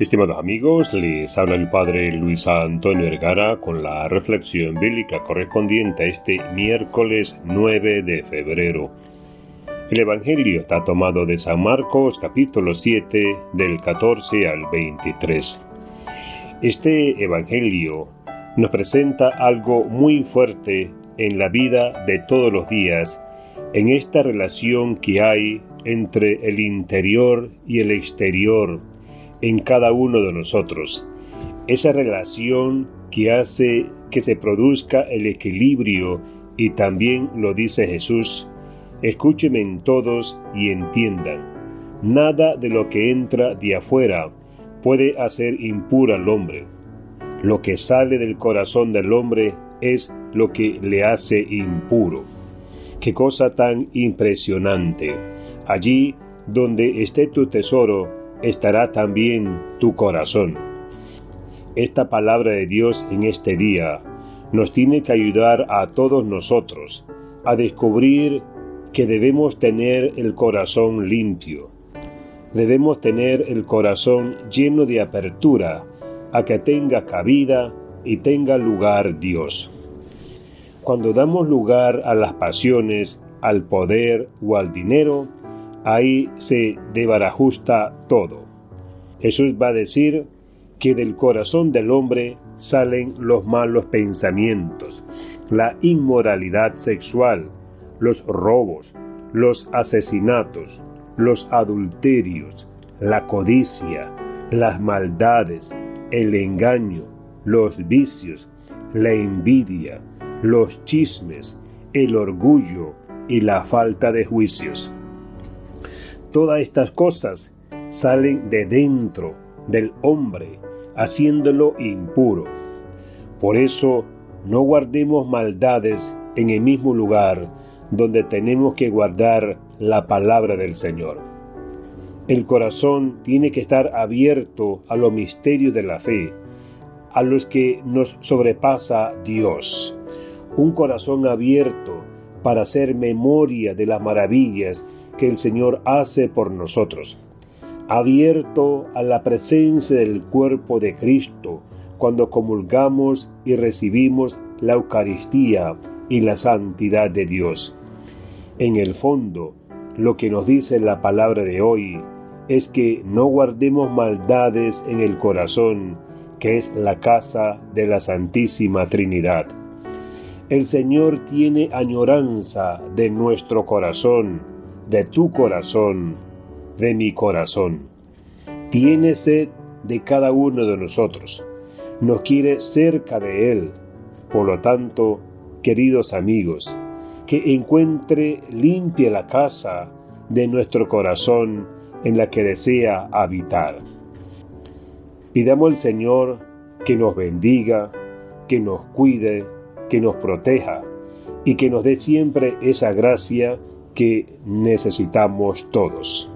Estimados amigos, les habla el Padre Luis Antonio Vergara con la reflexión bíblica correspondiente a este miércoles 9 de febrero. El Evangelio está tomado de San Marcos capítulo 7 del 14 al 23. Este Evangelio nos presenta algo muy fuerte en la vida de todos los días, en esta relación que hay entre el interior y el exterior, en cada uno de nosotros. Esa relación que hace que se produzca el equilibrio y también lo dice Jesús, escúcheme en todos y entiendan. Nada de lo que entra de afuera puede hacer impuro al hombre. Lo que sale del corazón del hombre es lo que le hace impuro. Qué cosa tan impresionante. Allí donde esté tu tesoro, estará también tu corazón. Esta palabra de Dios en este día nos tiene que ayudar a todos nosotros a descubrir que debemos tener el corazón limpio. Debemos tener el corazón lleno de apertura a que tenga cabida y tenga lugar Dios. Cuando damos lugar a las pasiones, al poder o al dinero, ahí se debarajusta todo. Jesús va a decir que del corazón del hombre salen los malos pensamientos, la inmoralidad sexual, los robos, los asesinatos, los adulterios, la codicia, las maldades, el engaño, los vicios, la envidia, los chismes, el orgullo y la falta de juicios. Todas estas cosas salen de dentro del hombre, haciéndolo impuro. Por eso no guardemos maldades en el mismo lugar donde tenemos que guardar la palabra del Señor. El corazón tiene que estar abierto a los misterios de la fe, a los que nos sobrepasa Dios. Un corazón abierto para hacer memoria de las maravillas que el Señor hace por nosotros, abierto a la presencia del cuerpo de Cristo cuando comulgamos y recibimos la Eucaristía y la santidad de Dios. En el fondo, lo que nos dice la palabra de hoy es que no guardemos maldades en el corazón, que es la casa de la Santísima Trinidad. El Señor tiene añoranza de nuestro corazón, de tu corazón, de mi corazón. Tiene sed de cada uno de nosotros. Nos quiere cerca de Él. Por lo tanto, queridos amigos, que encuentre limpia la casa de nuestro corazón en la que desea habitar. Pidamos al Señor que nos bendiga, que nos cuide, que nos proteja y que nos dé siempre esa gracia que necesitamos todos.